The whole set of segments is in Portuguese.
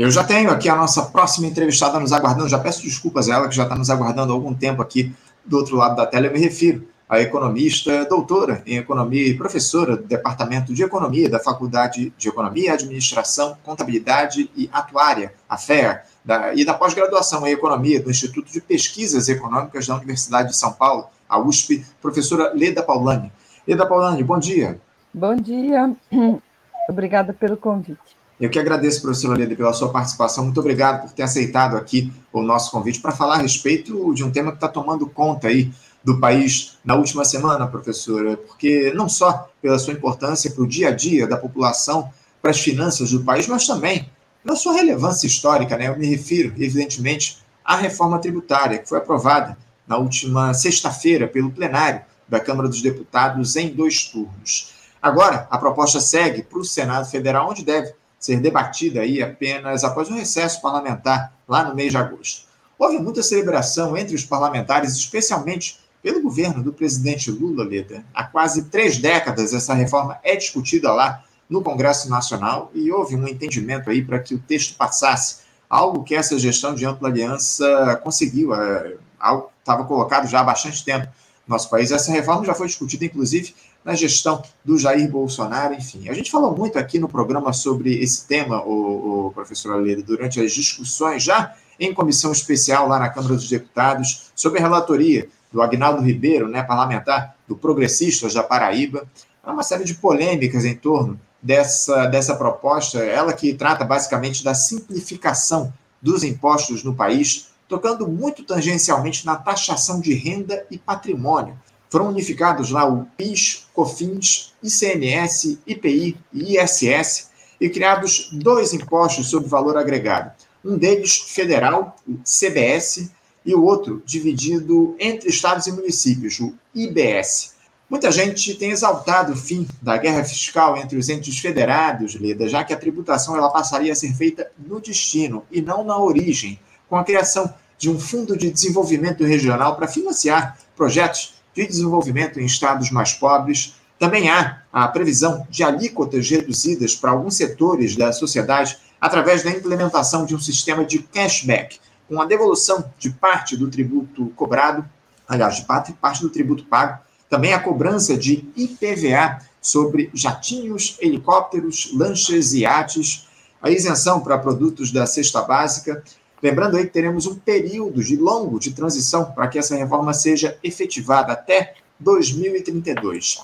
Eu já tenho aqui a nossa próxima entrevistada nos aguardando. Já peço desculpas a ela, que já está nos aguardando há algum tempo aqui do outro lado da tela. Eu me refiro à economista, doutora em economia e professora do Departamento de Economia da Faculdade de Economia, Administração, Contabilidade e Atuária, a FEA, da, e da pós-graduação em Economia do Instituto de Pesquisas Econômicas da Universidade de São Paulo, a USP, professora Leda Paulani. Leda Paulani, bom dia. Bom dia. Obrigada pelo convite. Eu que agradeço, professora Leda, pela sua participação. Muito obrigado por ter aceitado aqui o nosso convite para falar a respeito de um tema que está tomando conta aí do país na última semana, professora, porque não só pela sua importância para o dia a dia da população, para as finanças do país, mas também pela sua relevância histórica, né? Eu me refiro, evidentemente, à reforma tributária, que foi aprovada na última sexta-feira pelo plenário da Câmara dos Deputados em dois turnos. Agora, a proposta segue para o Senado Federal, onde deve ser debatida aí apenas após um recesso parlamentar lá no mês de agosto. Houve muita celebração entre os parlamentares, especialmente pelo governo do presidente Lula Leda. Há quase três décadas essa reforma é discutida lá no Congresso Nacional e houve um entendimento aí para que o texto passasse, algo que essa gestão de ampla aliança conseguiu, é, algo estava colocado já há bastante tempo no nosso país. Essa reforma já foi discutida, inclusive, na gestão do Jair Bolsonaro, enfim. A gente falou muito aqui no programa sobre esse tema, o, o professor Aleiro, durante as discussões já em comissão especial lá na Câmara dos Deputados, sobre a relatoria do Agnaldo Ribeiro, né, parlamentar do Progressistas da Paraíba. Há uma série de polêmicas em torno dessa, dessa proposta, ela que trata basicamente da simplificação dos impostos no país, tocando muito tangencialmente na taxação de renda e patrimônio, foram unificados lá o PIS, COFINS, ICMS, IPI e ISS e criados dois impostos sobre valor agregado. Um deles federal, o CBS, e o outro dividido entre estados e municípios, o IBS. Muita gente tem exaltado o fim da guerra fiscal entre os entes federados, Leda, já que a tributação ela passaria a ser feita no destino e não na origem, com a criação de um fundo de desenvolvimento regional para financiar projetos de desenvolvimento em estados mais pobres. Também há a previsão de alíquotas reduzidas para alguns setores da sociedade através da implementação de um sistema de cashback, com a devolução de parte do tributo cobrado, aliás, de parte, parte do tributo pago, também a cobrança de IPVA sobre jatinhos, helicópteros, lanchas e iates, a isenção para produtos da cesta básica Lembrando aí que teremos um período de longo de transição para que essa reforma seja efetivada até 2032.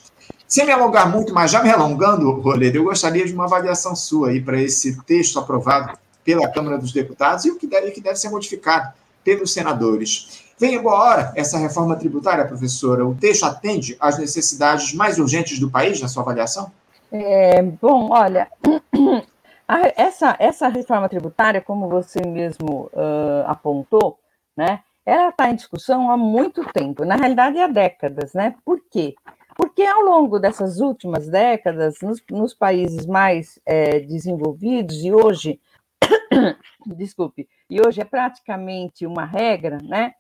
Sem me alongar muito, mas já me alongando, Roledo, eu gostaria de uma avaliação sua aí para esse texto aprovado pela Câmara dos Deputados e o que deve, que deve ser modificado pelos senadores. Vem em boa hora essa reforma tributária, professora. O texto atende às necessidades mais urgentes do país, na sua avaliação? É, bom, olha, a, essa, essa reforma tributária, como você mesmo uh, apontou, né, ela está em discussão há muito tempo, na realidade há décadas, né? Por quê? Porque ao longo dessas últimas décadas, nos, nos países mais é, desenvolvidos, e hoje, desculpe, e hoje é praticamente uma regra, né?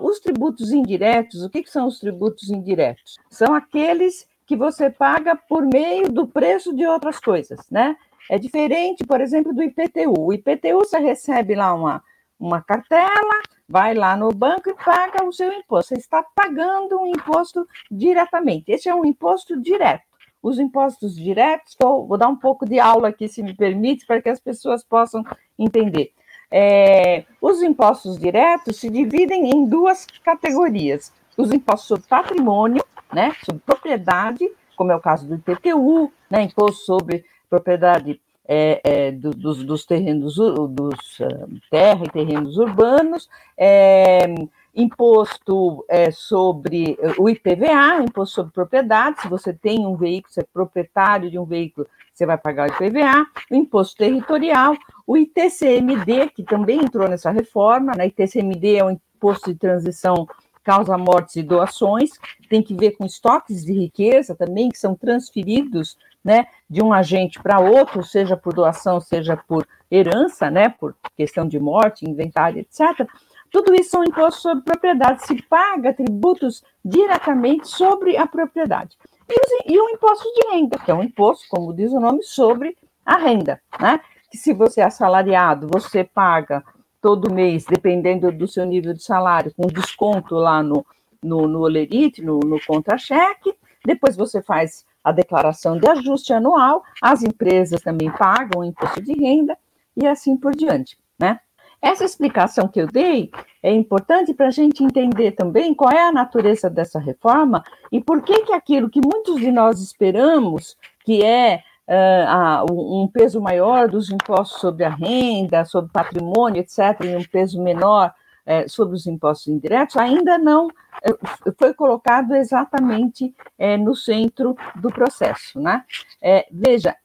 os tributos indiretos, o que, que são os tributos indiretos? São aqueles que você paga por meio do preço de outras coisas, né? É diferente, por exemplo, do IPTU. O IPTU você recebe lá uma, uma cartela, vai lá no banco e paga o seu imposto. Você está pagando um imposto diretamente. Esse é um imposto direto. Os impostos diretos, tô, vou dar um pouco de aula aqui, se me permite, para que as pessoas possam entender. É, os impostos diretos se dividem em duas categorias: os impostos sobre patrimônio, né, sobre propriedade, como é o caso do IPTU, né, imposto sobre propriedade é, é, do, dos, dos, terrenos, dos uh, terra e terrenos urbanos, é, imposto é, sobre o IPVA, imposto sobre propriedade, se você tem um veículo, você é proprietário de um veículo, você vai pagar o IPVA, o imposto territorial, o ITCMD, que também entrou nessa reforma, né? ITCMD é um imposto de transição causa mortes e doações, tem que ver com estoques de riqueza também, que são transferidos né, de um agente para outro, seja por doação, seja por herança, né, por questão de morte, inventário, etc. Tudo isso são impostos sobre propriedade, se paga tributos diretamente sobre a propriedade. E, e o imposto de renda, que é um imposto, como diz o nome, sobre a renda, né? que se você é assalariado, você paga todo mês, dependendo do seu nível de salário, com desconto lá no, no, no Olerite, no, no contra-cheque. Depois você faz a declaração de ajuste anual, as empresas também pagam o imposto de renda e assim por diante, né? Essa explicação que eu dei é importante para a gente entender também qual é a natureza dessa reforma e por que, que aquilo que muitos de nós esperamos, que é uh, um peso maior dos impostos sobre a renda, sobre patrimônio, etc., e um peso menor uh, sobre os impostos indiretos, ainda não uh, foi colocado exatamente no centro do processo. Né? veja,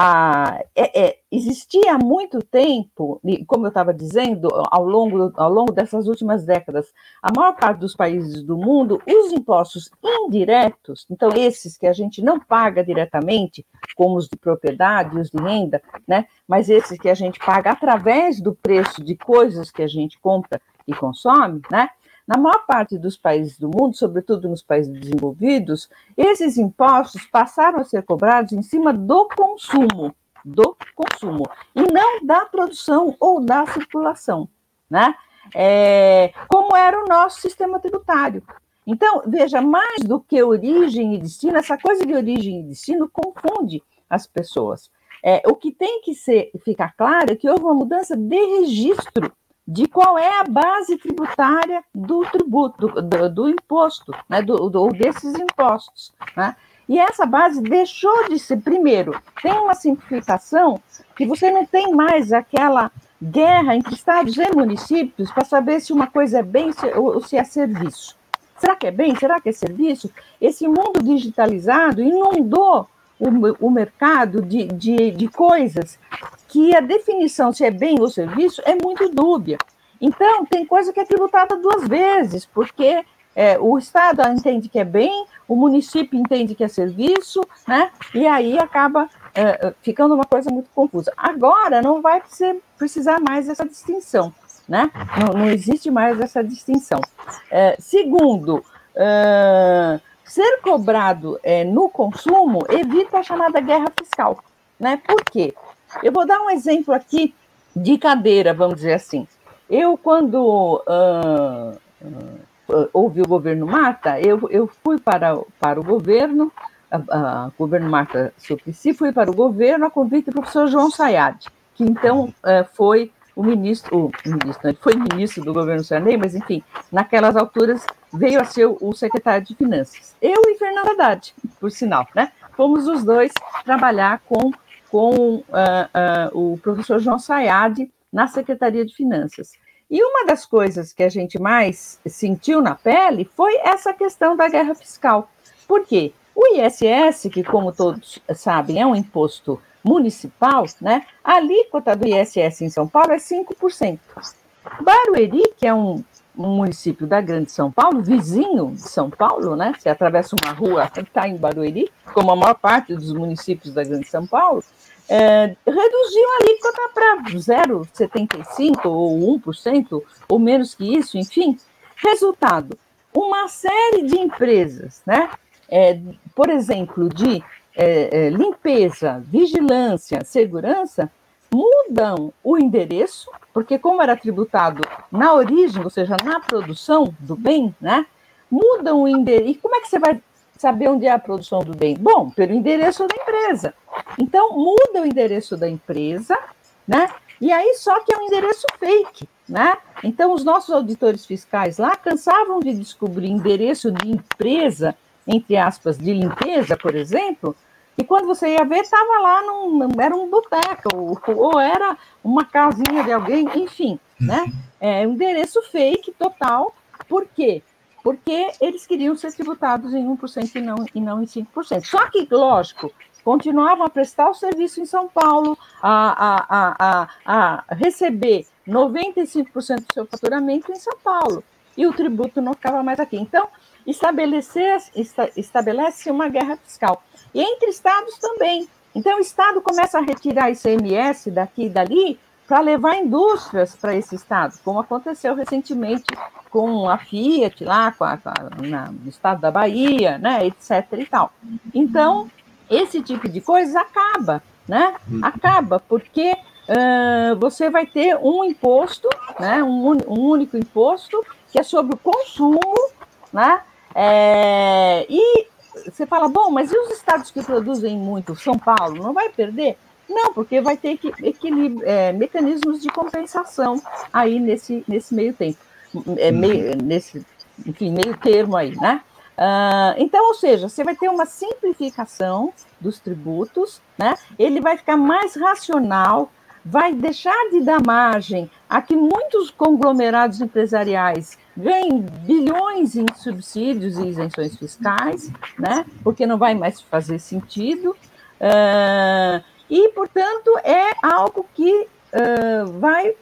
a, é, é, existia há muito tempo, como eu estava dizendo, ao longo, ao longo dessas últimas décadas, a maior parte dos países do mundo, os impostos indiretos, então esses que a gente não paga diretamente, como os de propriedade e os de renda, né, mas esses que a gente paga através do preço de coisas que a gente compra e consome, né, na maior parte dos países do mundo, sobretudo nos países desenvolvidos, esses impostos passaram a ser cobrados em cima do consumo, do consumo, e não da produção ou da circulação, né? É, como era o nosso sistema tributário. Então, veja, mais do que origem e destino, essa coisa de origem e destino confunde as pessoas. É, o que tem que ser, ficar claro é que houve uma mudança de registro de qual é a base tributária do tributo, do, do, do imposto, né, do, do, desses impostos. Né? E essa base deixou de ser, primeiro, tem uma simplificação que você não tem mais aquela guerra entre estados e municípios para saber se uma coisa é bem ou se é serviço. Será que é bem? Será que é serviço? Esse mundo digitalizado inundou o, o mercado de, de, de coisas que a definição se é bem ou serviço é muito dúbia. Então, tem coisa que é tributada duas vezes, porque é, o Estado entende que é bem, o município entende que é serviço, né? E aí acaba é, ficando uma coisa muito confusa. Agora não vai precisar mais dessa distinção, né? Não, não existe mais essa distinção. É, segundo, ser cobrado é, no consumo evita a chamada guerra fiscal, né? Por quê? Eu vou dar um exemplo aqui de cadeira, vamos dizer assim. Eu, quando uh, uh, houve o governo Mata, eu, eu fui para, para o governo, uh, governo Mata Suplicy, fui para o governo a convite do professor João Sayad, que então uh, foi o ministro, o ministro, foi ministro do governo Sarney, mas enfim, naquelas alturas veio a ser o secretário de Finanças. Eu e Fernando Haddad, por sinal, né? Fomos os dois trabalhar com com uh, uh, o professor João Sayad na Secretaria de Finanças. E uma das coisas que a gente mais sentiu na pele foi essa questão da guerra fiscal. Por quê? O ISS, que como todos sabem é um imposto municipal, né? A alíquota do ISS em São Paulo é 5%. Barueri, que é um, um município da Grande São Paulo, vizinho de São Paulo, né? Você atravessa uma rua, está em Barueri, como a maior parte dos municípios da Grande São Paulo, é, reduziu a alíquota para 0,75% ou 1%, ou menos que isso, enfim. Resultado, uma série de empresas, né? É, por exemplo, de é, é limpeza, vigilância, segurança, mudam o endereço, porque como era tributado na origem, ou seja, na produção do bem, né? Mudam o endereço. E como é que você vai saber onde é a produção do bem? Bom, pelo endereço da empresa. Então, muda o endereço da empresa, né? E aí, só que é um endereço fake, né? Então, os nossos auditores fiscais lá cansavam de descobrir endereço de empresa, entre aspas, de limpeza, por exemplo, e quando você ia ver, estava lá, num, era um boteco, ou, ou, era uma casinha de alguém, enfim, né? É um endereço fake total, por quê? Porque eles queriam ser tributados em 1% e não, e não em 5%. Só que, lógico, continuavam a prestar o serviço em São Paulo, a, a, a, a receber 95% do seu faturamento em São Paulo, e o tributo não ficava mais aqui. Então, estabelecer, estabelece uma guerra fiscal. E entre estados também. Então, o estado começa a retirar ICMS daqui e dali para levar indústrias para esse estado, como aconteceu recentemente com a Fiat lá, com a, com a, na, no estado da Bahia, né, etc. e tal. Então, esse tipo de coisa acaba né? Uhum. Acaba, porque uh, você vai ter um imposto, né? Um, um, único imposto, que é sobre o consumo, né? É, e você fala, bom, mas e os estados que produzem muito? São Paulo, não vai perder? Não, porque vai ter que, é, mecanismos de compensação aí nesse, nesse meio tempo, é, meio, nesse, enfim, meio termo aí, né? Uh, então, ou seja, você vai ter uma simplificação dos tributos, né? Ele vai ficar mais racional, vai deixar de dar margem a que muitos conglomerados empresariais ganhem bilhões em subsídios e isenções fiscais, né? Porque não vai mais fazer sentido. Uh, e, portanto, é algo que uh, vai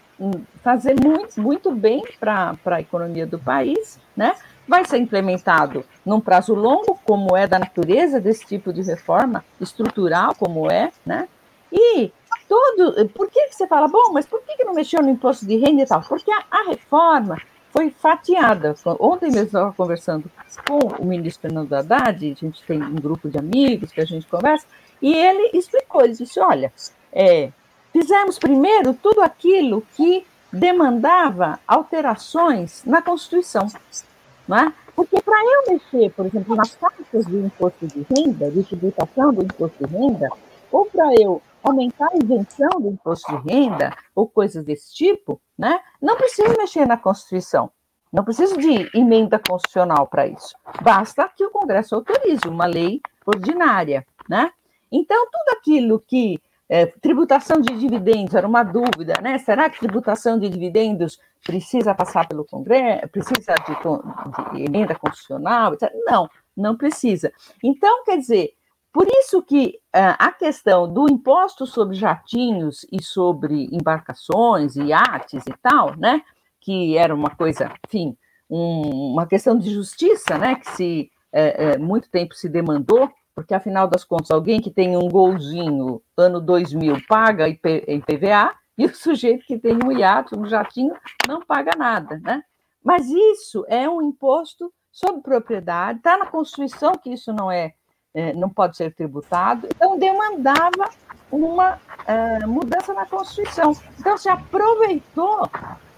fazer muito, muito bem para a economia do país, né? vai ser implementado num prazo longo, como é da natureza desse tipo de reforma estrutural, como é, né? E todo. Por que, você fala, bom, mas por que, não mexeu no imposto de renda e tal? Porque a, a reforma foi fatiada. Ontem mesmo estava conversando com o ministro Fernando Haddad, a gente tem um grupo de amigos que a gente conversa, e ele explicou, ele disse, olha, é, fizemos primeiro tudo aquilo que demandava alterações na Constituição. Não é? Porque para eu mexer, por exemplo, nas taxas do imposto de renda, de tributação do imposto de renda, ou para eu aumentar a isenção do imposto de renda, ou coisas desse tipo, né? não preciso mexer na Constituição. Não preciso de emenda constitucional para isso. Basta que o Congresso autorize uma lei ordinária. Né? Então, tudo aquilo que é, tributação de dividendos era uma dúvida, né? Será que tributação de dividendos precisa passar pelo Congresso, precisa de, de emenda constitucional? Não, não precisa. Então, quer dizer, por isso que uh, a questão do imposto sobre jatinhos e sobre embarcações e iates e tal, né? Que era uma coisa, enfim, um, uma questão de justiça, né? Que se é, é, muito tempo se demandou porque afinal das contas, alguém que tem um golzinho ano 2000 paga em PVA e o sujeito que tem um iate, um jatinho, não paga nada, né? Mas isso é um imposto sobre propriedade, está na Constituição que isso não é, não pode ser tributado, então demandava uma é, mudança na Constituição. Então se aproveitou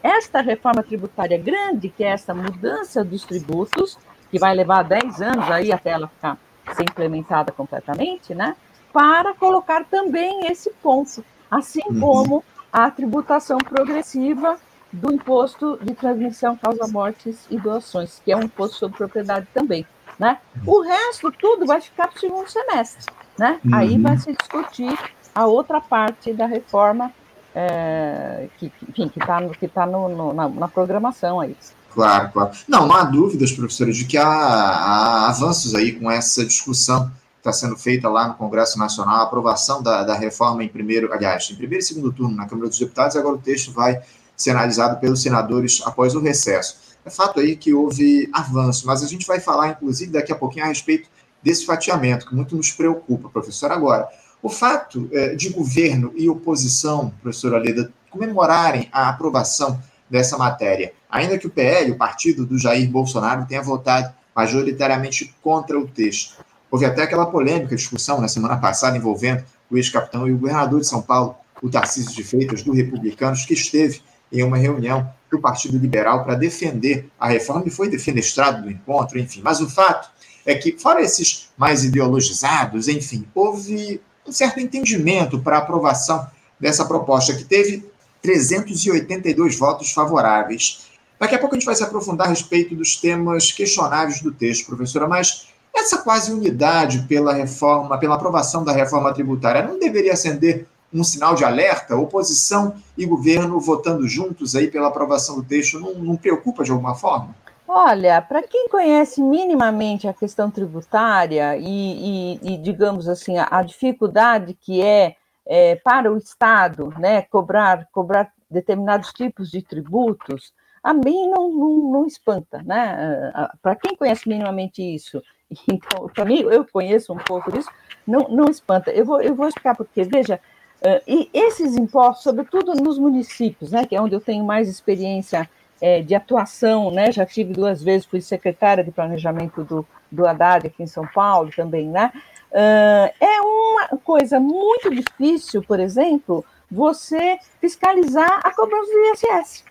esta reforma tributária grande, que é essa mudança dos tributos, que vai levar 10 anos aí até ela ficar ser implementada completamente, né? Para colocar também esse ponto, assim uhum. como a tributação progressiva do imposto de transmissão causa-mortes e doações, que é um imposto sobre propriedade também. Né? O resto, tudo vai ficar para o segundo semestre. Né? Uhum. Aí vai se discutir a outra parte da reforma é, que está que tá no, no, na, na programação aí. Claro, claro. Não, não há dúvidas, professores, de que há, há avanços aí com essa discussão que está sendo feita lá no Congresso Nacional, a aprovação da, da reforma em primeiro, aliás, em primeiro e segundo turno na Câmara dos Deputados, e agora o texto vai ser analisado pelos senadores após o recesso. É fato aí que houve avanço, mas a gente vai falar, inclusive, daqui a pouquinho a respeito desse fatiamento, que muito nos preocupa, professor. Agora, o fato é, de governo e oposição, professora Leda, comemorarem a aprovação dessa matéria. Ainda que o PL, o partido do Jair Bolsonaro, tenha votado majoritariamente contra o texto. Houve até aquela polêmica discussão na semana passada envolvendo o ex-capitão e o governador de São Paulo, o Tarcísio de Freitas, do Republicanos, que esteve em uma reunião do Partido Liberal para defender a reforma e foi defenestrado do encontro, enfim. Mas o fato é que, fora esses mais ideologizados, enfim, houve um certo entendimento para a aprovação dessa proposta, que teve 382 votos favoráveis. Daqui a pouco a gente vai se aprofundar a respeito dos temas questionáveis do texto, professora, mas essa quase unidade pela reforma, pela aprovação da reforma tributária, não deveria acender um sinal de alerta? Oposição e governo votando juntos aí pela aprovação do texto não, não preocupa de alguma forma? Olha, para quem conhece minimamente a questão tributária e, e, e digamos assim, a, a, dificuldade que é é, para o Estado né, cobrar, cobrar determinados tipos de tributos, a mim não, não, não espanta. Né? Para quem conhece minimamente isso, então, para mim, eu conheço um pouco disso, não, não espanta. Eu vou, eu vou explicar porque, veja, uh, e esses impostos, sobretudo nos municípios, né, que é onde eu tenho mais experiência é, de atuação, né, já tive duas vezes, fui secretária de planejamento do, do Haddad aqui em São Paulo também, né, Uh, é uma coisa muito difícil, por exemplo, você fiscalizar a cobrança do ISS.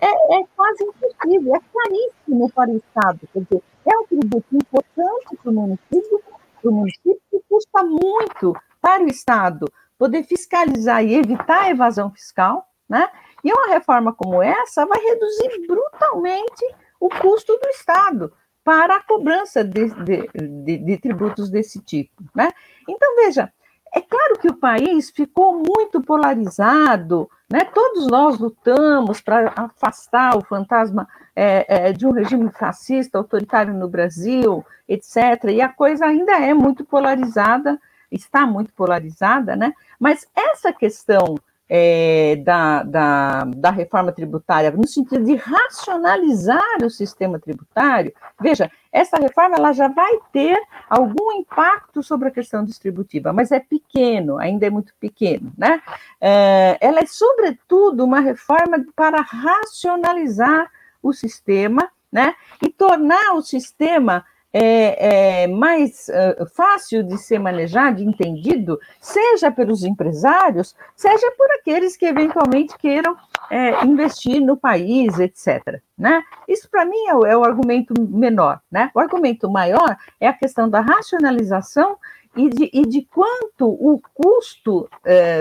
É, é quase impossível, é caríssimo para o Estado. Quer dizer, é um tributo importante para o município, para o município que custa muito para o Estado poder fiscalizar e evitar a evasão fiscal, né? E uma reforma como essa vai reduzir brutalmente o custo do Estado para a cobrança de, de, de, de tributos desse tipo, né? Então, veja, é claro que o país ficou muito polarizado, né? todos nós lutamos para afastar o fantasma é, é, de um regime fascista, autoritário no Brasil, etc. E a coisa ainda é muito polarizada, está muito polarizada, né? mas essa questão é, da, da, da, reforma tributária, no sentido de racionalizar o sistema tributário, veja, essa reforma ela já vai ter algum impacto sobre a questão distributiva, mas é pequeno, ainda é muito pequeno, né? É, ela é, sobretudo, uma reforma para racionalizar o sistema, né? E tornar o sistema é, é mais fácil de ser manejado, entendido, seja pelos empresários, seja por aqueles que eventualmente queiram é, investir no país, etc. Né? Isso, para mim, é o, é o, argumento menor. Né? O argumento maior é a questão da racionalização e de, e de quanto o custo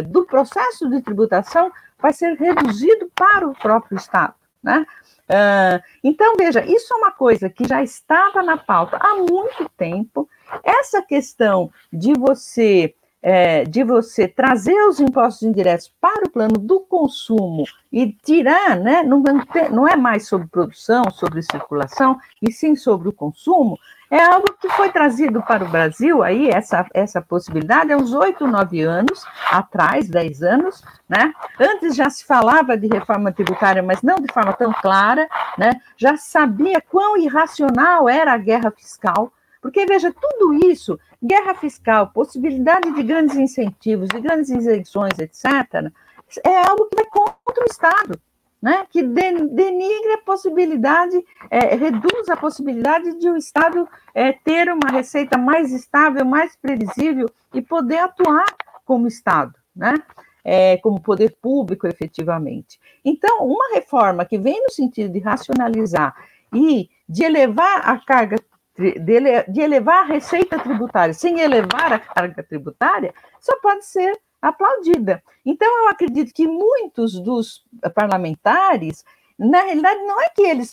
do processo de tributação vai ser reduzido para o próprio Estado. Né? Uh, então, veja, isso é uma coisa que já estava na pauta há muito tempo. Essa questão de você é, de você trazer os impostos indiretos para o plano do consumo e tirar, né, não, não é mais sobre produção, sobre circulação, e sim sobre o consumo, é algo que foi trazido para o Brasil, aí, essa, essa possibilidade, há uns oito, nove anos atrás, dez anos, né? Antes já se falava de reforma tributária, mas não de forma tão clara, né? Já sabia quão irracional era a guerra fiscal, porque, veja, tudo isso, guerra fiscal, possibilidade de grandes incentivos, de grandes isenções, etc., é algo que vai contra o Estado, né? que denigre a possibilidade, é, reduz a possibilidade de o Estado é, ter uma receita mais estável, mais previsível e poder atuar como Estado, né? É, como poder público efetivamente. Então, uma reforma que vem no sentido de racionalizar e de elevar a carga de, elevar a receita tributária sem elevar a carga tributária, só pode ser aplaudida. Então, eu acredito que muitos dos parlamentares, na realidade, não é que eles,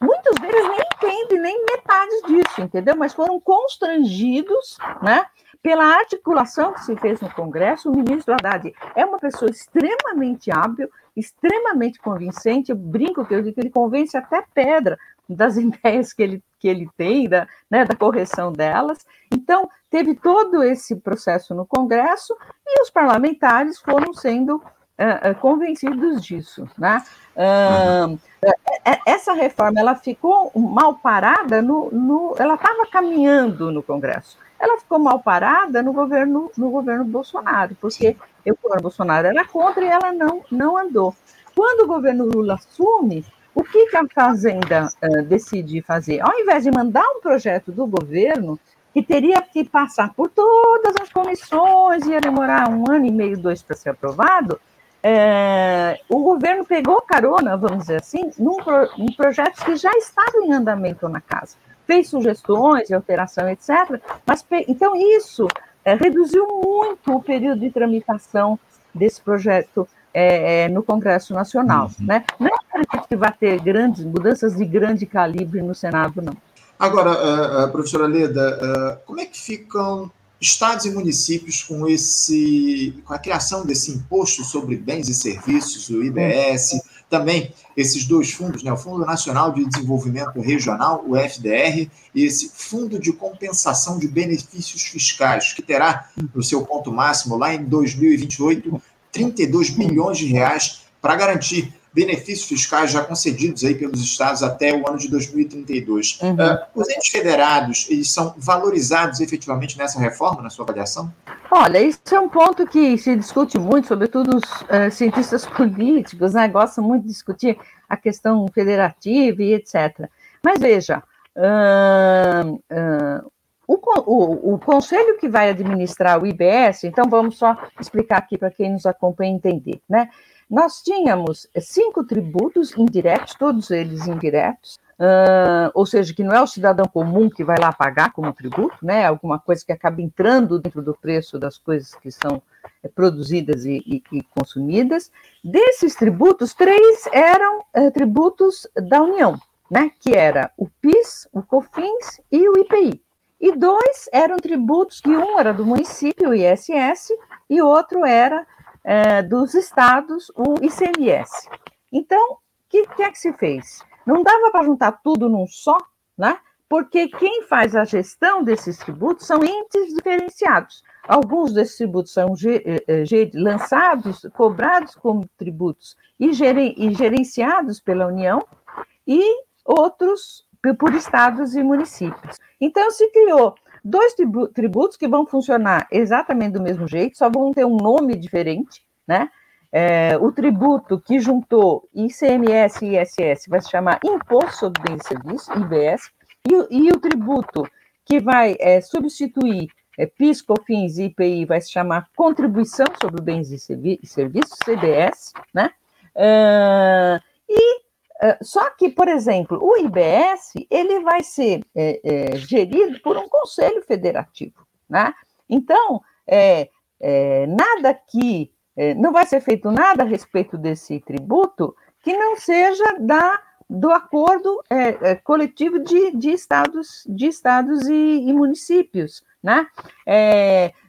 muitos deles nem entendem nem metade disso, entendeu? Mas foram constrangidos, né? Pela articulação que se fez no Congresso, o ministro Haddad é uma pessoa extremamente hábil, extremamente convincente. Eu brinco que eu digo que ele convence até pedra das ideias que ele, que ele tem, da, né, da correção delas. Então, teve todo esse processo no Congresso e os parlamentares foram sendo uh, convencidos disso. Né? Uh, essa reforma ela ficou mal parada, no, no ela estava caminhando no Congresso. Ela ficou mal parada no governo, no governo Bolsonaro, porque o governo Bolsonaro era contra e ela não, não andou. Quando o governo Lula assume, o que, que a Fazenda uh, decide fazer? Ao invés de mandar um projeto do governo, que teria que passar por todas as comissões, ia demorar um ano e meio, dois para ser aprovado, é, o governo pegou carona, vamos dizer assim, num pro, em projetos que já estavam em andamento na casa. Fez sugestões de alteração, etc. Mas, então, isso é, reduziu muito o período de tramitação desse projeto é, é, no Congresso Nacional. Uhum. Né? Não acredito que vai ter grandes mudanças de grande calibre no Senado, não. Agora, uh, uh, professora Leda, uh, como é que ficam estados e municípios com esse com a criação desse imposto sobre bens e serviços, o IBS, também esses dois fundos, né, o Fundo Nacional de Desenvolvimento Regional, o FDR, e esse Fundo de Compensação de Benefícios Fiscais, que terá no seu ponto máximo lá em 2028 32 bilhões de reais para garantir benefícios fiscais já concedidos aí pelos estados até o ano de 2032. Uhum. Uh, os entes federados, eles são valorizados efetivamente nessa reforma, na sua avaliação? Olha, isso é um ponto que se discute muito, sobretudo os uh, cientistas políticos, né, gostam muito de discutir a questão federativa e etc. Mas veja, uh, o, o, o, conselho que vai administrar o IBS, então vamos só explicar aqui para quem nos acompanha entender, né? Nós tínhamos cinco tributos indiretos, todos eles indiretos, uh, ou seja, que não é o cidadão comum que vai lá pagar como tributo, né? Alguma coisa que acaba entrando dentro do preço das coisas que são é, produzidas e, e, e consumidas. Desses tributos, três eram é, tributos da União, né? Que era o PIS, o COFINS e o IPI. E dois eram tributos que um era do município, o ISS, e outro era é, dos estados, o ICMS. Então, o que, que é que se fez? Não dava para juntar tudo num só, né? Porque quem faz a gestão desses tributos são entes diferenciados. Alguns desses tributos são eh, eh, lançados, cobrados como tributos e, gerenciados pela União, e outros por estados e municípios. Então, se criou dois tributos que vão funcionar exatamente do mesmo jeito, só vão ter um nome diferente, né? É, o tributo que juntou ICMS e ISS vai se chamar Imposto sobre Bens e Serviços, IBS, e, e o tributo que vai é, substituir é, PIS, COFINS e IPI vai se chamar Contribuição sobre Bens e Serviços, CBS, né? Uh, e só que, por exemplo, o IBS ele vai ser é, é, gerido por um conselho federativo, né? Então, é, é nada que é, não vai ser feito nada a respeito desse tributo que não seja da do acordo coletivo de, de, estados, de estados e, e municípios, né?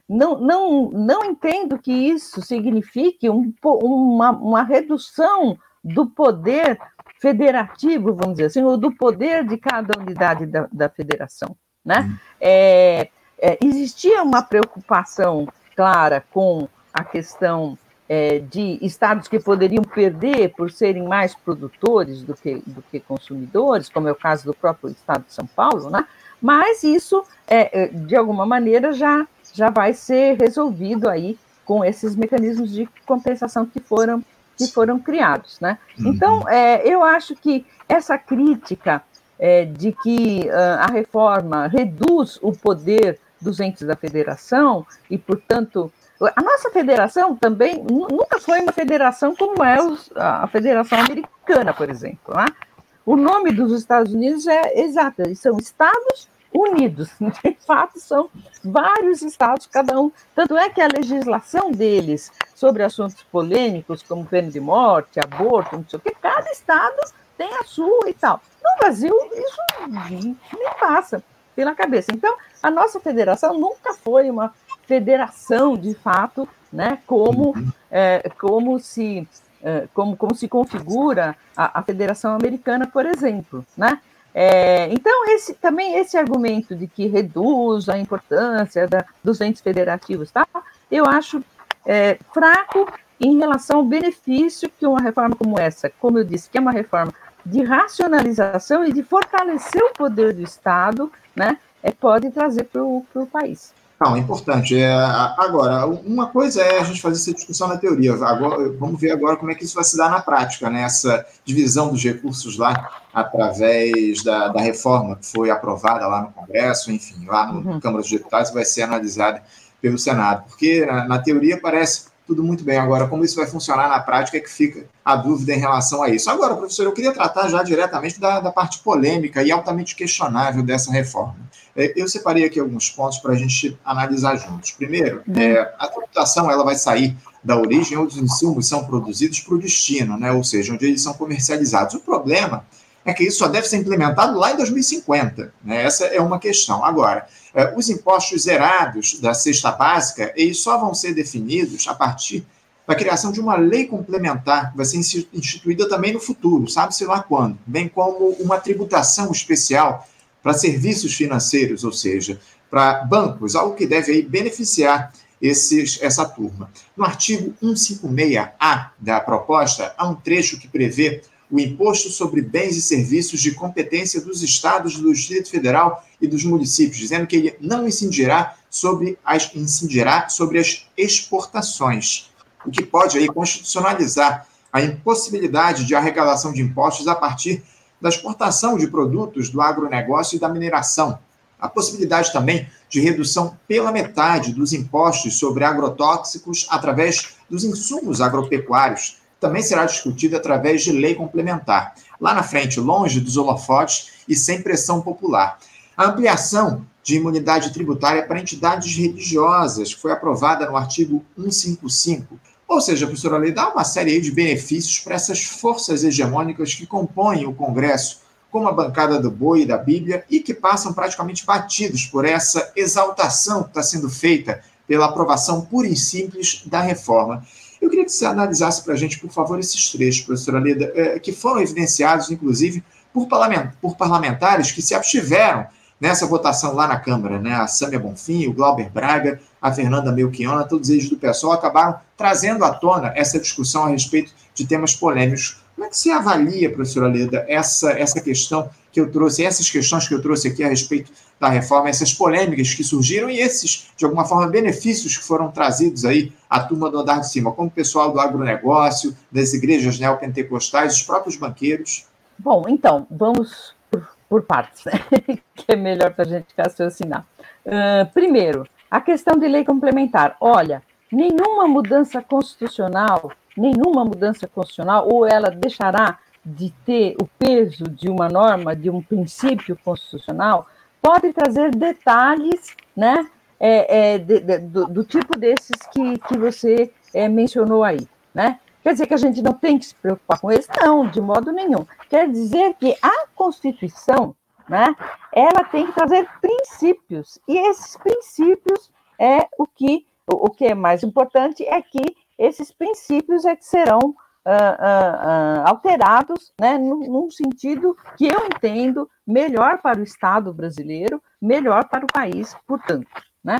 não, não, não entendo que isso signifique um, uma, uma redução do poder federativo, vamos dizer assim, ou do poder de cada unidade da, da federação. Né? Uhum. É, é, existia uma preocupação clara com a questão é, de estados que poderiam perder por serem mais produtores do que, do que consumidores, como é o caso do próprio estado de São Paulo, né? mas isso, é, é, de alguma maneira, já, já vai ser resolvido aí com esses mecanismos de compensação que foram que foram criados. Né? Uhum. Então, é, eu acho que essa crítica é, de que uh, a reforma reduz o poder dos entes da federação e, portanto, a nossa federação também nunca foi uma federação como é a Federação Americana, por exemplo. Né? O nome dos Estados Unidos é exato, eles são estados unidos. De fato, são vários estados, cada um. Tanto é que a legislação deles sobre assuntos polêmicos, como pena de morte, aborto, não sei o quê, cada estado tem a sua e tal. No Brasil, isso nem passa pela cabeça. Então, a nossa federação nunca foi uma federação, de fato, né, como, uhum. é, como se é, como, como se configura a, a Federação Americana, por exemplo, né? É, então, esse, também esse argumento de que reduz a importância da, dos entes federativos, tá? eu acho é, fraco em relação ao benefício que uma reforma como essa, como eu disse, que é uma reforma de racionalização e de fortalecer o poder do Estado, né, é, pode trazer para o país. Não, é importante. É, agora, uma coisa é a gente fazer essa discussão na teoria. Agora, vamos ver agora como é que isso vai se dar na prática, né? Essa divisão dos recursos lá através da, da reforma que foi aprovada lá no Congresso, enfim, lá no uhum. Câmara dos Deputados vai ser analisada pelo Senado. Porque na, na teoria parece tudo muito bem. Agora, como isso vai funcionar na prática é que fica a dúvida em relação a isso. Agora, professor, eu queria tratar já diretamente da, da parte polêmica e altamente questionável dessa reforma. É, eu separei aqui alguns pontos para a gente analisar juntos. Primeiro, uhum. é, a tributação ela vai sair da origem onde os insumos são produzidos para o destino, né? ou seja, onde eles são comercializados. O problema é que isso só deve ser implementado lá em 2050. Né? Essa é uma questão. Agora, é, os impostos zerados da cesta básica, eles só vão ser definidos a partir da criação de uma lei complementar, que vai ser instituída também no futuro, sabe-se lá quando, bem como uma tributação especial para serviços financeiros, ou seja, para bancos, algo que deve aí beneficiar esses, essa turma. No artigo 156A da proposta, há um trecho que prevê o imposto sobre bens e serviços de competência dos estados, do Distrito Federal e dos municípios, dizendo que ele não incidirá sobre as, incidirá sobre as exportações, o que pode aí constitucionalizar a impossibilidade de arrecadação de impostos a partir da exportação de produtos do agronegócio e da mineração, A possibilidade também de redução pela metade dos impostos sobre agrotóxicos através dos insumos agropecuários também será discutida através de lei complementar. Lá na frente, longe dos holofotes e sem pressão popular. A ampliação de imunidade tributária para entidades religiosas foi aprovada no artigo 155. Ou seja, professora Lei dá uma série de benefícios para essas forças hegemônicas que compõem o Congresso, como a bancada do boi e da Bíblia, e que passam praticamente batidos por essa exaltação que está sendo feita pela aprovação pura e simples da reforma. Eu queria que você analisasse para a gente, por favor, esses trechos, professora Leda, eh, que foram evidenciados, inclusive, por parlamentares que se abstiveram nessa votação lá na Câmara, né? A Sâmia Bonfim, o Glauber Braga, a Fernanda Melchiona, todos eles do PSOL, acabaram trazendo à tona essa discussão a respeito de temas polêmicos. Como é que você avalia, professora Leda, essa, essa questão que eu trouxe, essas questões que eu trouxe aqui a respeito da reforma, essas polêmicas que surgiram e esses, de alguma forma, benefícios que foram trazidos aí à turma do andar de cima, como o pessoal do agronegócio, das igrejas neopentecostais, os próprios banqueiros? Bom, então, vamos por, por partes, né? que é melhor para a gente raciocinar. Uh, primeiro, a questão de lei complementar. Olha, nenhuma mudança constitucional, nenhuma mudança constitucional, ou ela deixará de ter o peso de uma norma, de um princípio constitucional, pode trazer detalhes, né, é, é, de, de, do, do, tipo desses que, que você é, mencionou aí, né? Quer dizer que a gente não tem que se preocupar com eles? Não, de modo nenhum. Quer dizer que a Constituição, né, ela tem que trazer princípios, e esses princípios é o que, o, o que é mais importante é que esses princípios é que serão uh, uh, alterados, né, num, num, sentido que eu entendo melhor para o Estado brasileiro, melhor para o país, portanto. Né?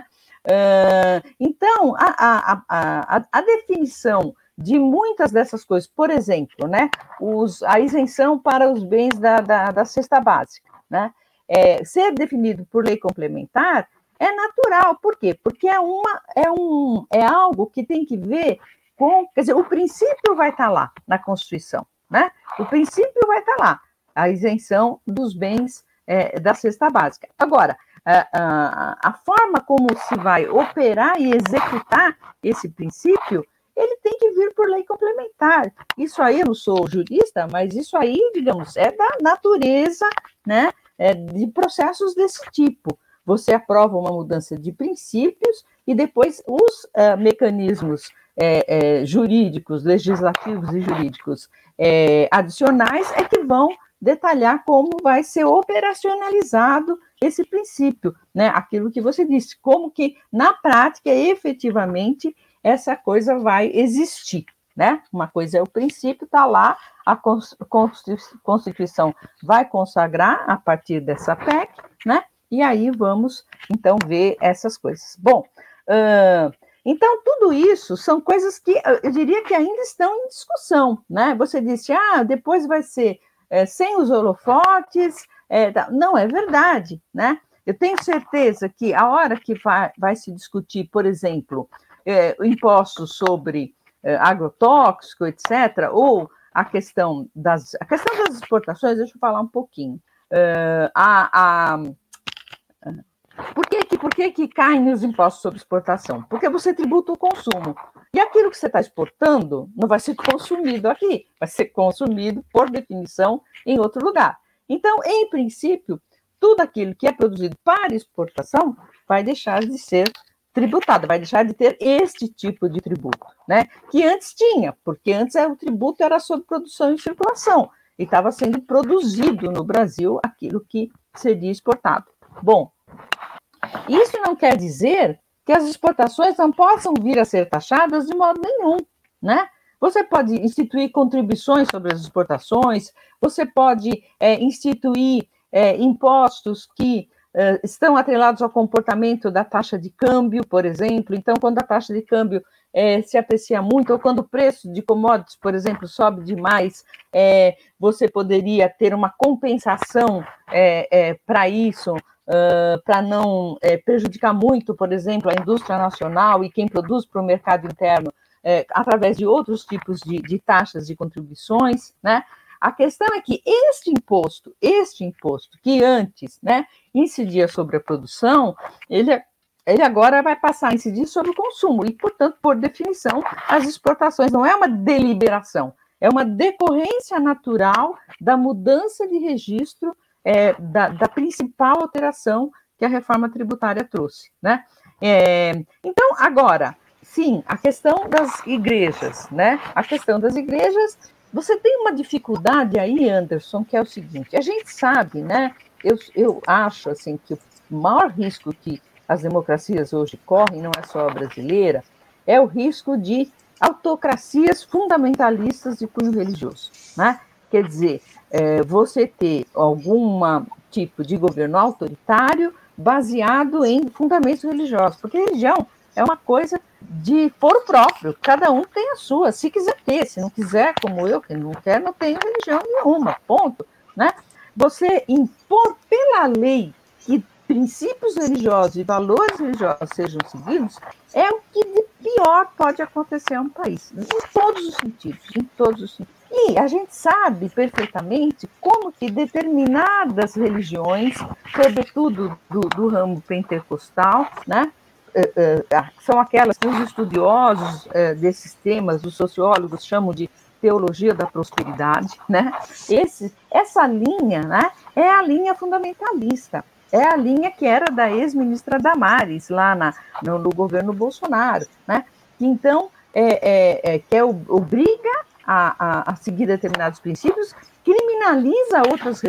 então, a, a, a, a, definição de muitas dessas coisas, por exemplo, né, os, a isenção para os bens da, da, da cesta básica, né, é, ser definido por lei complementar é natural, por quê? Porque é, uma, é, um, é algo que tem que ver com, quer dizer, o princípio vai estar lá na Constituição, né? O princípio vai estar lá, a isenção dos bens é, da cesta básica. Agora, a, a, a, forma como se vai operar e executar esse princípio, ele tem que vir por lei complementar. Isso aí, eu não sou jurista, mas isso aí, digamos, é da natureza, né, é de processos desse tipo. Você aprova uma mudança de princípios e depois os uh, mecanismos é, é, jurídicos, legislativos e jurídicos é, adicionais é que vão detalhar como vai ser operacionalizado esse princípio, né? Aquilo que você disse, como que na prática, efetivamente, essa coisa vai existir, né? Uma coisa é o princípio, está lá, a Constituição vai consagrar a partir dessa PEC, né? E aí vamos, então, ver essas coisas. Bom, então, tudo isso são coisas que eu diria que ainda estão em discussão, né? Você disse, ah, depois vai ser é, sem os holofotes. É, não, é verdade, né? Eu tenho certeza que a hora que vai, vai se discutir, por exemplo, é, impostos sobre é, agrotóxico, etc., ou a questão das, a questão das exportações, deixa eu falar um pouquinho. Uh, a, a, por que, que, por que, que caem os impostos sobre exportação? Porque você tributa o consumo. E aquilo que você está exportando não vai ser consumido aqui, vai ser consumido, por definição, em outro lugar. Então, em princípio, tudo aquilo que é produzido para exportação vai deixar de ser tributado, vai deixar de ter este tipo de tributo, né? Que antes tinha, porque antes o tributo era sobre produção e circulação, e estava sendo produzido no Brasil aquilo que seria exportado. Bom, isso não quer dizer que as exportações não possam vir a ser taxadas de modo nenhum, né? Você pode instituir contribuições sobre as exportações, você pode é, instituir é, impostos que é, estão atrelados ao comportamento da taxa de câmbio, por exemplo. Então, quando a taxa de câmbio é, se aprecia muito, ou quando o preço de commodities, por exemplo, sobe demais, é, você poderia ter uma compensação é, para isso, uh, para não é, prejudicar muito, por exemplo, a indústria nacional e quem produz para o mercado interno, é, através de outros tipos de, de taxas de contribuições, né? A questão é que este imposto, este imposto que antes né, incidia sobre a produção, ele, ele agora vai passar a incidir sobre o consumo, e, portanto, por definição, as exportações não é uma deliberação, é uma decorrência natural da mudança de registro é, da, da, principal alteração que a reforma tributária trouxe. Né? É, então, agora, sim, a questão das igrejas, né? A questão das igrejas você tem uma dificuldade aí, Anderson, que é o seguinte: a gente sabe, né? Eu, eu acho assim que o maior risco que as democracias hoje correm, não é só a brasileira, é o risco de autocracias fundamentalistas de cunho religioso, né? Quer dizer, é, você ter algum tipo de governo autoritário baseado em fundamentos religiosos, porque religião é uma coisa de foro próprio, cada um tem a sua, se quiser ter, se não quiser, como eu, que não quer, não tem religião nenhuma, ponto, né? Você impor pela lei que princípios religiosos e valores religiosos sejam seguidos é o que de pior pode acontecer a um país, em todos os sentidos, em todos os sentidos. E a gente sabe perfeitamente como que determinadas religiões, sobretudo do, do ramo pentecostal, né, eh, eh, são aquelas que os estudiosos eh, desses temas, os sociólogos chamam de teologia da prosperidade, né? Esse, essa linha, né, é a linha fundamentalista, é a linha que era da ex-ministra Damares lá na, no, no, governo Bolsonaro, né? Então é, é, é que é, obriga a, a, a, seguir determinados princípios, criminaliza outras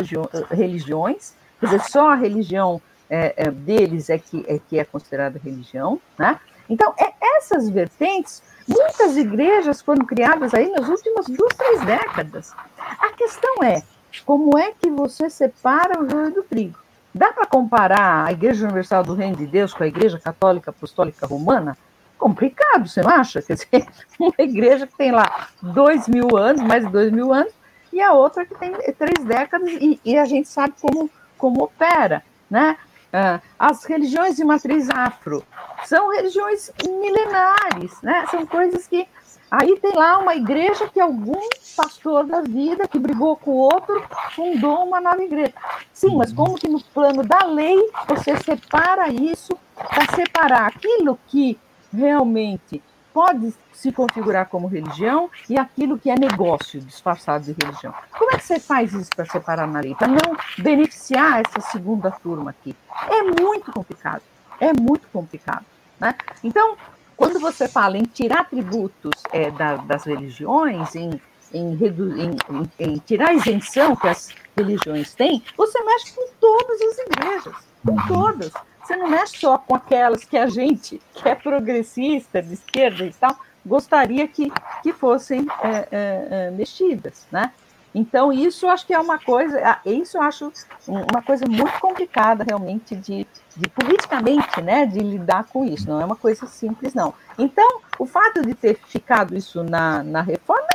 religiões, quer dizer, só a religião é, é, deles é que, é que é considerada religião, né? Então, é, essas vertentes, muitas igrejas foram criadas aí nas últimas duas, três décadas. A questão é, como é que você separa o joio do trigo? Dá para comparar a Igreja Universal do Reino de Deus com a Igreja Católica Apostólica Romana? Complicado, você não acha? Quer dizer, uma igreja que tem lá dois mil anos, mais de dois mil anos, e a outra que tem três décadas, e, e a gente sabe como, como opera, né? Ah, as religiões de matriz afro são religiões milenares, né? São coisas que aí tem lá uma igreja que algum pastor da vida que brigou com o outro fundou uma nova igreja. Sim, mas como que no plano da lei você separa isso para separar aquilo que realmente pode se configurar como religião e aquilo que é negócio disfarçado de religião. Como é que você faz isso para separar na lei, para não beneficiar essa segunda turma aqui? É muito complicado, é muito complicado. Né? Então, quando você fala em tirar tributos é, da, das religiões, em, em, em, em, tirar a isenção que as religiões têm, você mexe com todas as igrejas, com todas. Você não mexe só com aquelas que a gente, que é progressista, de esquerda e tal, gostaria que, que fossem é, é, é mexidas, né? Então, isso acho que é uma coisa, ah, isso eu acho uma coisa muito complicada realmente de, de politicamente, né, de lidar com isso, não é uma coisa simples, não. Então, o fato de ter ficado isso na, na reforma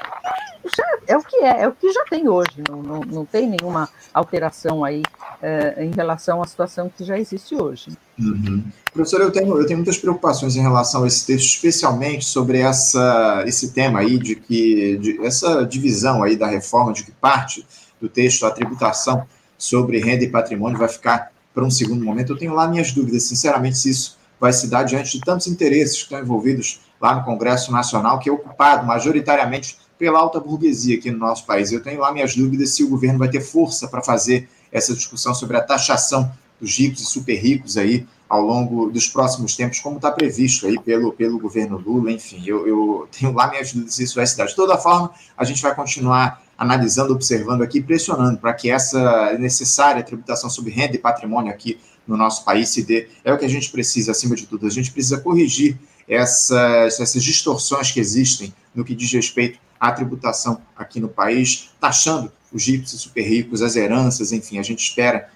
já é o que é, é o que já tem hoje, não, não, não tem nenhuma alteração aí é, em relação à situação que já existe hoje. Uhum. Professor, eu tenho, eu tenho muitas preocupações em relação a esse texto, especialmente sobre essa, esse tema aí de que de, essa divisão aí da reforma, de que parte do texto, a tributação sobre renda e patrimônio vai ficar para um segundo momento. Eu tenho lá minhas dúvidas, sinceramente, se isso vai se dar diante de tantos interesses que estão envolvidos lá no Congresso Nacional, que é ocupado majoritariamente pela alta burguesia aqui no nosso país. Eu tenho lá minhas dúvidas se o governo vai ter força para fazer essa discussão sobre a taxação dos ricos e super ricos aí ao longo dos próximos tempos, como está previsto aí pelo, pelo governo Lula, enfim, eu, eu tenho lá minhas dúvidas se isso vai se dar. De toda forma, a gente vai continuar analisando, observando aqui, pressionando para que essa necessária tributação sobre renda e patrimônio aqui no nosso país se dê. É o que a gente precisa, acima de tudo. A gente precisa corrigir essas, essas distorções que existem no que diz respeito à tributação aqui no país, taxando os ricos e super ricos, as heranças, enfim, a gente espera,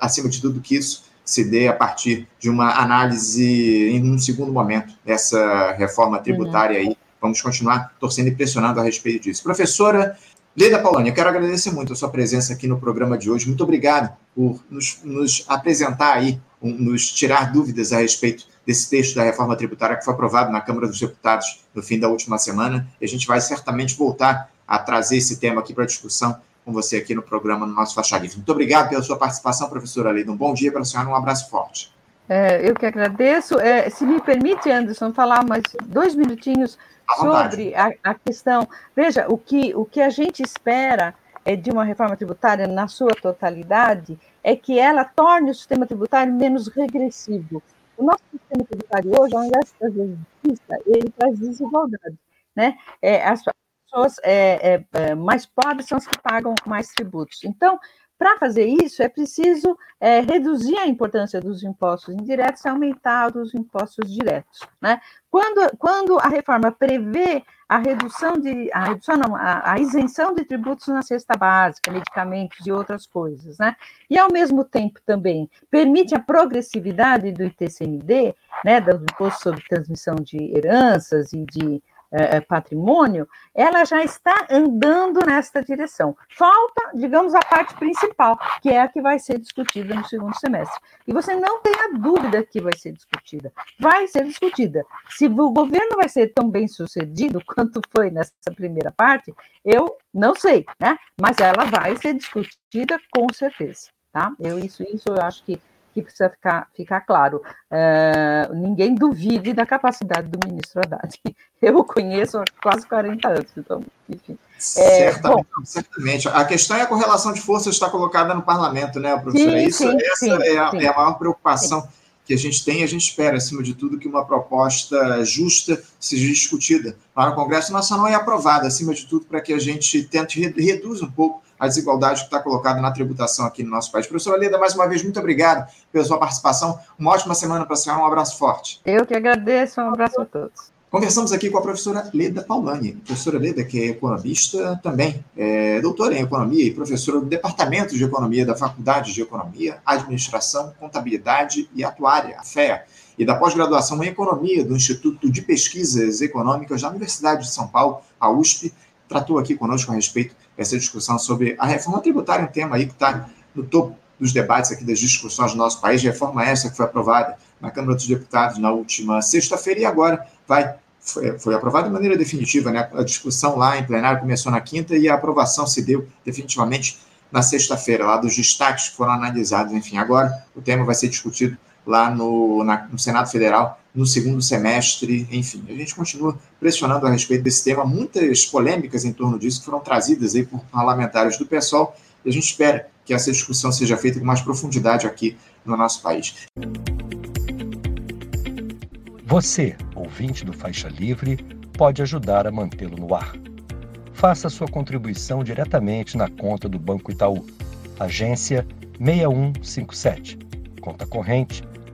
acima de tudo, que isso se dê a partir de uma análise em um segundo momento dessa reforma tributária aí. Vamos continuar torcendo e pressionando a respeito disso. Professora Leda Paulani, eu quero agradecer muito a sua presença aqui no programa de hoje. Muito obrigado por nos, nos apresentar aí, um, nos tirar dúvidas a respeito desse texto da reforma tributária que foi aprovado na Câmara dos Deputados no fim da última semana. E a gente vai certamente voltar a trazer esse tema aqui para discussão com você aqui no programa, no nosso Faixa Livre. Muito obrigado pela sua participação, professora Leida. Um bom dia para a senhora, um abraço forte. É, eu que agradeço. É, se me permite, Anderson, falar mais dois minutinhos sobre a, a, questão. Veja, o que, o que a gente espera é, de uma reforma tributária na sua totalidade é que ela torne o sistema tributário menos regressivo. O nosso sistema tributário hoje, ao invés de trazer justiça, ele traz desigualdade. Né? É, as pessoas é, é, é, mais pobres são as que pagam mais tributos. Então, para fazer isso, é preciso é, reduzir a importância dos impostos indiretos e aumentar os impostos diretos. Né? Quando, quando a reforma prevê a redução de a redução não, a, a, isenção de tributos na cesta básica, medicamentos e outras coisas, né? E ao mesmo tempo também permite a progressividade do ITCMD, né, do imposto sobre transmissão de heranças e de é, é, patrimônio, ela já está andando nesta direção. Falta, digamos, a parte principal, que é a que vai ser discutida no segundo semestre. E você não tem a dúvida que vai ser discutida. Vai ser discutida. Se o governo vai ser tão bem sucedido quanto foi nessa primeira parte, eu não sei, né? Mas ela vai ser discutida com certeza. Tá? Eu, isso, isso eu acho que que precisa ficar, ficar claro. É, ninguém duvide da capacidade do ministro Haddad. Eu o conheço há quase 40 anos, então, enfim. É, certamente, certamente, A questão é a correlação de forças está colocada no parlamento, né, professora? Sim, Isso, sim, essa sim, é, a, é, a, maior preocupação que a gente tem. A gente espera, acima de tudo, que uma proposta justa seja discutida lá no Congresso Nacional e aprovada, acima de tudo, para que a gente tente reduzir um pouco a desigualdade que está colocada na tributação aqui no nosso país. Professora Leda, mais uma vez, muito obrigado pela sua participação. Uma ótima semana para a senhora, um abraço forte. Eu que agradeço, um abraço a todos. Conversamos aqui com a professora Leda Paulani. Professora Leda, que é economista também, é doutora em economia e professora do Departamento de Economia da Faculdade de Economia, Administração, Contabilidade e Atuária, a FEA, e da pós-graduação em Economia do Instituto de Pesquisas Econômicas da Universidade de São Paulo, a USP, tratou aqui conosco a respeito dessa discussão sobre a reforma tributária, um tema aí que está no topo dos debates aqui das discussões do nosso país, reforma essa que foi aprovada na Câmara dos Deputados na última sexta-feira e agora vai foi, foi aprovada de maneira definitiva, né? A discussão lá em plenário começou na quinta e a aprovação se deu definitivamente na sexta-feira, lá dos destaques que foram analisados. Enfim, agora o tema vai ser discutido lá no, na, no Senado Federal no segundo semestre, enfim, a gente continua pressionando a respeito desse tema, muitas polêmicas em torno disso foram trazidas aí por parlamentares do PSOL, e a gente espera que essa discussão seja feita com mais profundidade aqui no nosso país. Você, ouvinte do Faixa Livre, pode ajudar a mantê-lo no ar. Faça sua contribuição diretamente na conta do Banco Itaú, agência 6157, conta corrente